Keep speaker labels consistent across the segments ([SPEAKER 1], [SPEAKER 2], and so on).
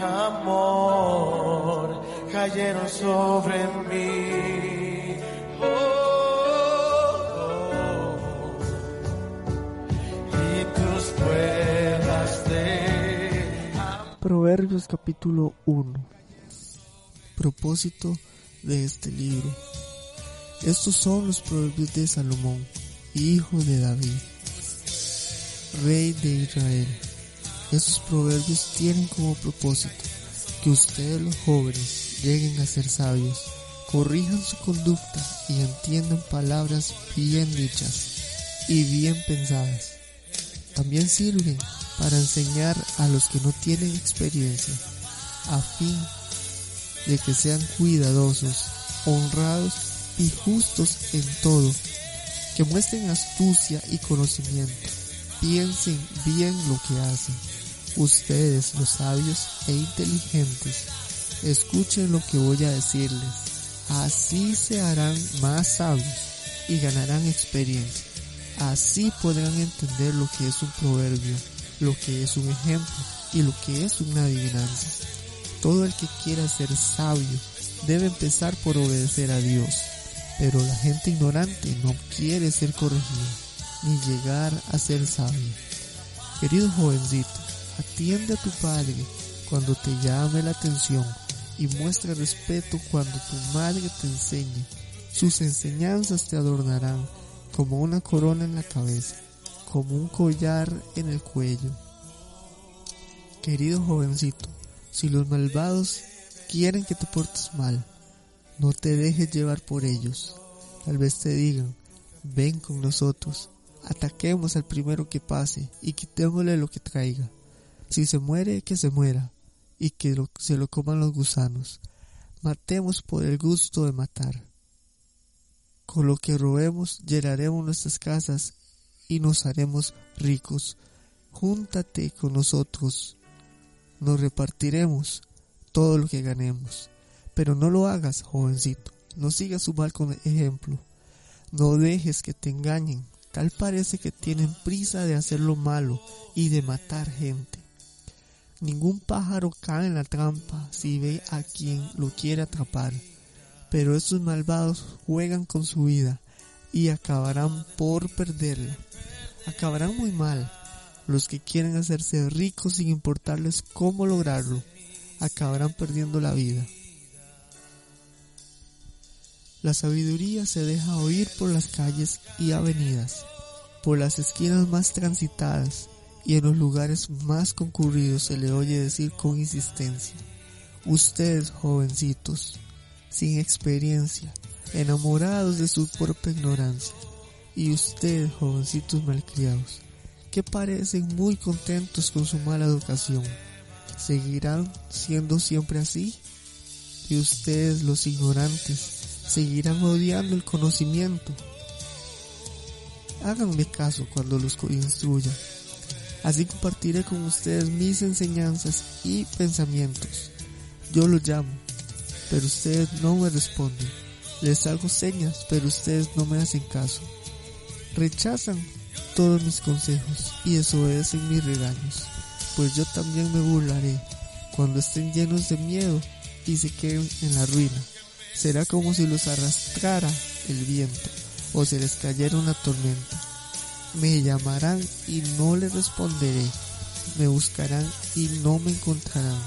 [SPEAKER 1] amor cayeron sobre mí. Oh, de
[SPEAKER 2] Proverbios capítulo 1. Propósito de este libro. Estos son los proverbios de Salomón, hijo de David, rey de Israel. Estos proverbios tienen como propósito que ustedes los jóvenes lleguen a ser sabios, corrijan su conducta y entiendan palabras bien dichas y bien pensadas. También sirven para enseñar a los que no tienen experiencia, a fin de que sean cuidadosos, honrados y justos en todo, que muestren astucia y conocimiento, piensen bien lo que hacen. Ustedes, los sabios e inteligentes, escuchen lo que voy a decirles. Así se harán más sabios y ganarán experiencia. Así podrán entender lo que es un proverbio, lo que es un ejemplo y lo que es una adivinanza. Todo el que quiera ser sabio debe empezar por obedecer a Dios. Pero la gente ignorante no quiere ser corregida ni llegar a ser sabio. Querido jovencito, atiende a tu padre cuando te llame la atención y muestra respeto cuando tu madre te enseñe. Sus enseñanzas te adornarán como una corona en la cabeza, como un collar en el cuello. Querido jovencito, si los malvados quieren que te portes mal, no te dejes llevar por ellos. Tal vez te digan, ven con nosotros, ataquemos al primero que pase y quitémosle lo que traiga. Si se muere, que se muera y que se lo coman los gusanos. Matemos por el gusto de matar. Con lo que robemos llenaremos nuestras casas y nos haremos ricos. Júntate con nosotros. Nos repartiremos todo lo que ganemos. Pero no lo hagas, jovencito. No sigas su mal ejemplo. No dejes que te engañen. Tal parece que tienen prisa de hacer lo malo y de matar gente. Ningún pájaro cae en la trampa si ve a quien lo quiere atrapar. Pero estos malvados juegan con su vida y acabarán por perderla. Acabarán muy mal. Los que quieren hacerse ricos sin importarles cómo lograrlo, acabarán perdiendo la vida. La sabiduría se deja oír por las calles y avenidas, por las esquinas más transitadas y en los lugares más concurridos se le oye decir con insistencia, ustedes jovencitos, sin experiencia, enamorados de su propia ignorancia, y ustedes jovencitos malcriados, que parecen muy contentos con su mala educación, ¿seguirán siendo siempre así? Y ustedes los ignorantes seguirán odiando el conocimiento. Háganme caso cuando los instruya. Así compartiré con ustedes mis enseñanzas y pensamientos. Yo los llamo, pero ustedes no me responden. Les hago señas, pero ustedes no me hacen caso. Rechazan todos mis consejos y desobedecen mis regaños, pues yo también me burlaré cuando estén llenos de miedo y se queden en la ruina. Será como si los arrastrara el viento o se les cayera una tormenta. Me llamarán y no les responderé. Me buscarán y no me encontrarán.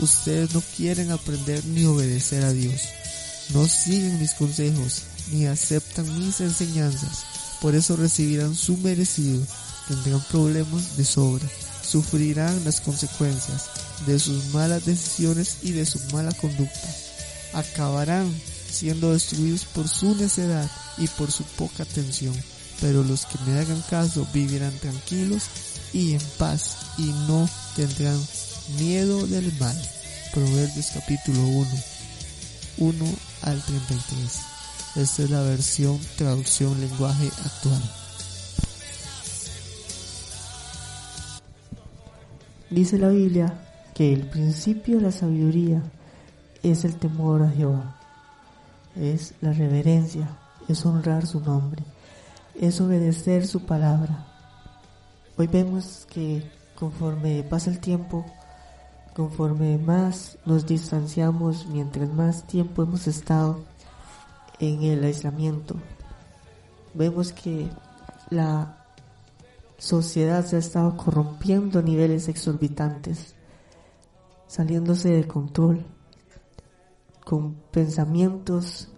[SPEAKER 2] Ustedes no quieren aprender ni obedecer a Dios. No siguen mis consejos ni aceptan mis enseñanzas. Por eso recibirán su merecido. Tendrán problemas de sobra. Sufrirán las consecuencias de sus malas decisiones y de su mala conducta. Acabarán siendo destruidos por su necedad y por su poca atención. Pero los que me hagan caso vivirán tranquilos y en paz y no tendrán miedo del mal. Proverbios capítulo 1, 1 al 33. Esta es la versión traducción lenguaje actual. Dice la Biblia que el principio de la sabiduría es el temor a Jehová, es la reverencia, es honrar su nombre, es obedecer su palabra. Hoy vemos que conforme pasa el tiempo, conforme más nos distanciamos, mientras más tiempo hemos estado en el aislamiento, vemos que la sociedad se ha estado corrompiendo a niveles exorbitantes, saliéndose de control, con pensamientos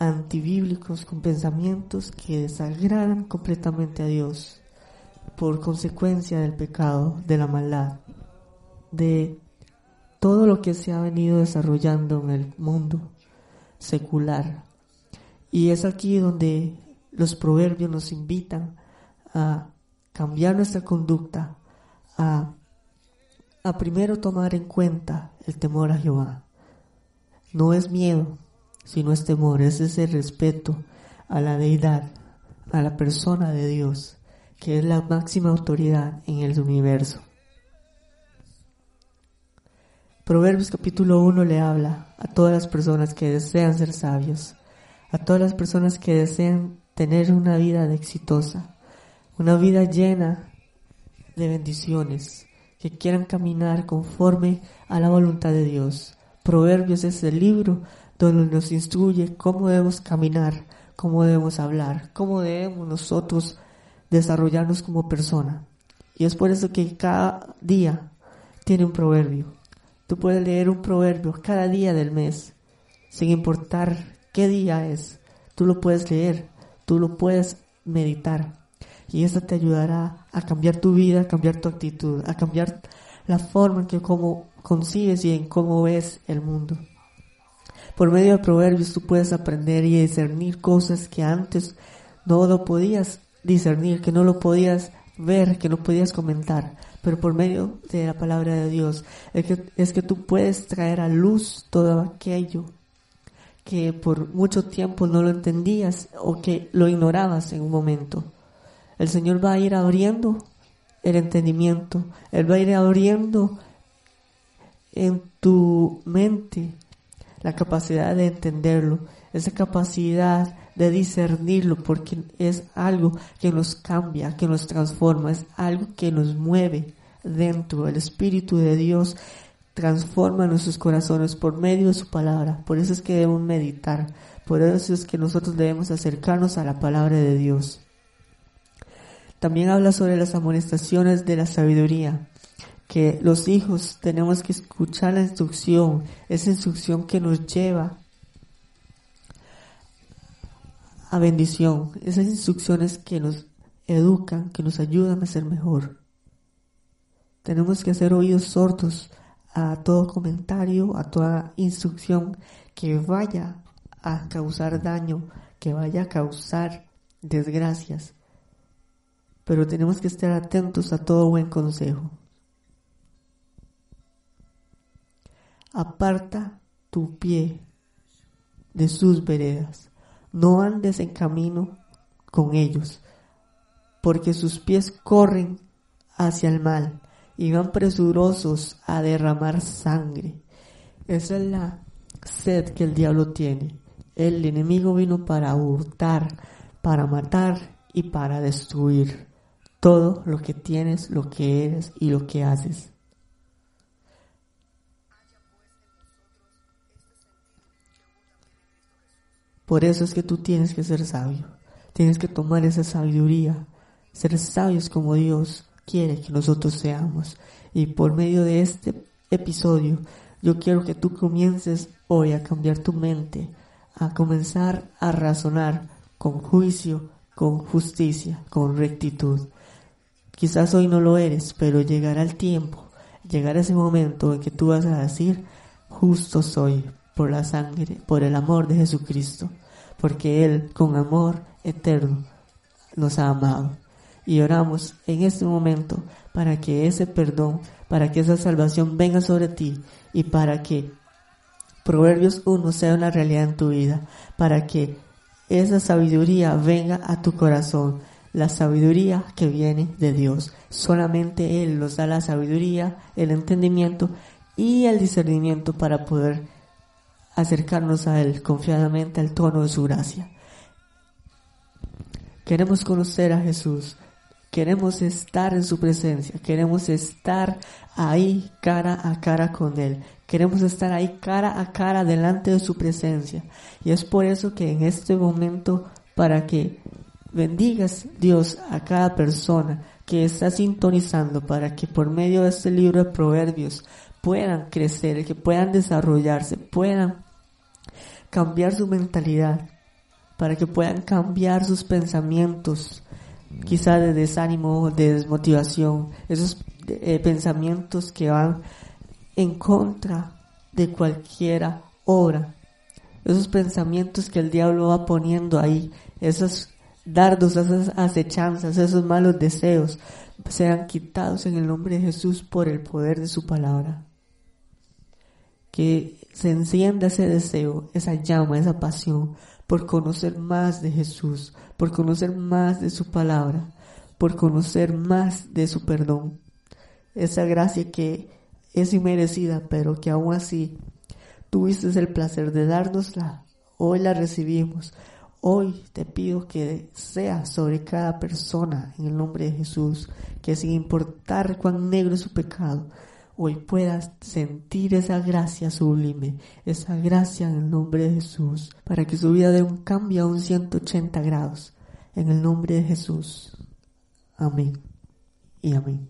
[SPEAKER 2] antibíblicos, con pensamientos que desagradan completamente a Dios por consecuencia del pecado, de la maldad, de todo lo que se ha venido desarrollando en el mundo secular. Y es aquí donde los proverbios nos invitan a cambiar nuestra conducta, a, a primero tomar en cuenta el temor a Jehová. No es miedo, sino es temor, es ese respeto a la deidad, a la persona de Dios, que es la máxima autoridad en el universo. Proverbios capítulo 1 le habla a todas las personas que desean ser sabios, a todas las personas que desean tener una vida exitosa, una vida llena de bendiciones, que quieran caminar conforme a la voluntad de Dios. Proverbios es el libro donde nos instruye cómo debemos caminar, cómo debemos hablar, cómo debemos nosotros desarrollarnos como persona. Y es por eso que cada día tiene un proverbio. Tú puedes leer un proverbio cada día del mes, sin importar qué día es. Tú lo puedes leer, tú lo puedes meditar. Y eso te ayudará a cambiar tu vida, a cambiar tu actitud, a cambiar la forma en que cómo concibes y en cómo ves el mundo. Por medio de proverbios tú puedes aprender y discernir cosas que antes no lo podías discernir, que no lo podías ver, que no podías comentar. Pero por medio de la palabra de Dios es que, es que tú puedes traer a luz todo aquello que por mucho tiempo no lo entendías o que lo ignorabas en un momento. El Señor va a ir abriendo el entendimiento, Él va a ir abriendo en tu mente la capacidad de entenderlo, esa capacidad de discernirlo, porque es algo que nos cambia, que nos transforma, es algo que nos mueve dentro. El Espíritu de Dios transforma nuestros corazones por medio de su palabra. Por eso es que debemos meditar, por eso es que nosotros debemos acercarnos a la palabra de Dios. También habla sobre las amonestaciones de la sabiduría que los hijos tenemos que escuchar la instrucción, esa instrucción que nos lleva a bendición, esas instrucciones que nos educan, que nos ayudan a ser mejor. Tenemos que hacer oídos sordos a todo comentario, a toda instrucción que vaya a causar daño, que vaya a causar desgracias. Pero tenemos que estar atentos a todo buen consejo. Aparta tu pie de sus veredas, no andes en camino con ellos, porque sus pies corren hacia el mal y van presurosos a derramar sangre. Esa es la sed que el diablo tiene. El enemigo vino para hurtar, para matar y para destruir todo lo que tienes, lo que eres y lo que haces. Por eso es que tú tienes que ser sabio. Tienes que tomar esa sabiduría, ser sabios como Dios quiere que nosotros seamos. Y por medio de este episodio, yo quiero que tú comiences hoy a cambiar tu mente, a comenzar a razonar con juicio, con justicia, con rectitud. Quizás hoy no lo eres, pero llegará el tiempo, llegará ese momento en que tú vas a decir, justo soy, por la sangre, por el amor de Jesucristo, porque Él con amor eterno nos ha amado. Y oramos en este momento para que ese perdón, para que esa salvación venga sobre ti y para que Proverbios 1 sea una realidad en tu vida, para que esa sabiduría venga a tu corazón, la sabiduría que viene de Dios. Solamente Él nos da la sabiduría, el entendimiento y el discernimiento para poder acercarnos a Él confiadamente al tono de su gracia. Queremos conocer a Jesús. Queremos estar en su presencia, queremos estar ahí cara a cara con Él, queremos estar ahí cara a cara delante de su presencia. Y es por eso que en este momento, para que bendigas Dios a cada persona que está sintonizando, para que por medio de este libro de proverbios puedan crecer, que puedan desarrollarse, puedan cambiar su mentalidad, para que puedan cambiar sus pensamientos, quizá de desánimo, de desmotivación, esos eh, pensamientos que van en contra de cualquiera obra, esos pensamientos que el diablo va poniendo ahí, esos dardos, esas acechanzas, esos malos deseos, sean quitados en el nombre de Jesús por el poder de su palabra. Que se encienda ese deseo, esa llama, esa pasión por conocer más de Jesús, por conocer más de su palabra, por conocer más de su perdón. Esa gracia que es inmerecida, pero que aún así tuviste el placer de dárnosla. Hoy la recibimos. Hoy te pido que sea sobre cada persona en el nombre de Jesús, que sin importar cuán negro es su pecado, hoy puedas sentir esa gracia sublime, esa gracia en el nombre de Jesús, para que su vida dé un cambio a un 180 grados. En el nombre de Jesús. Amén y amén.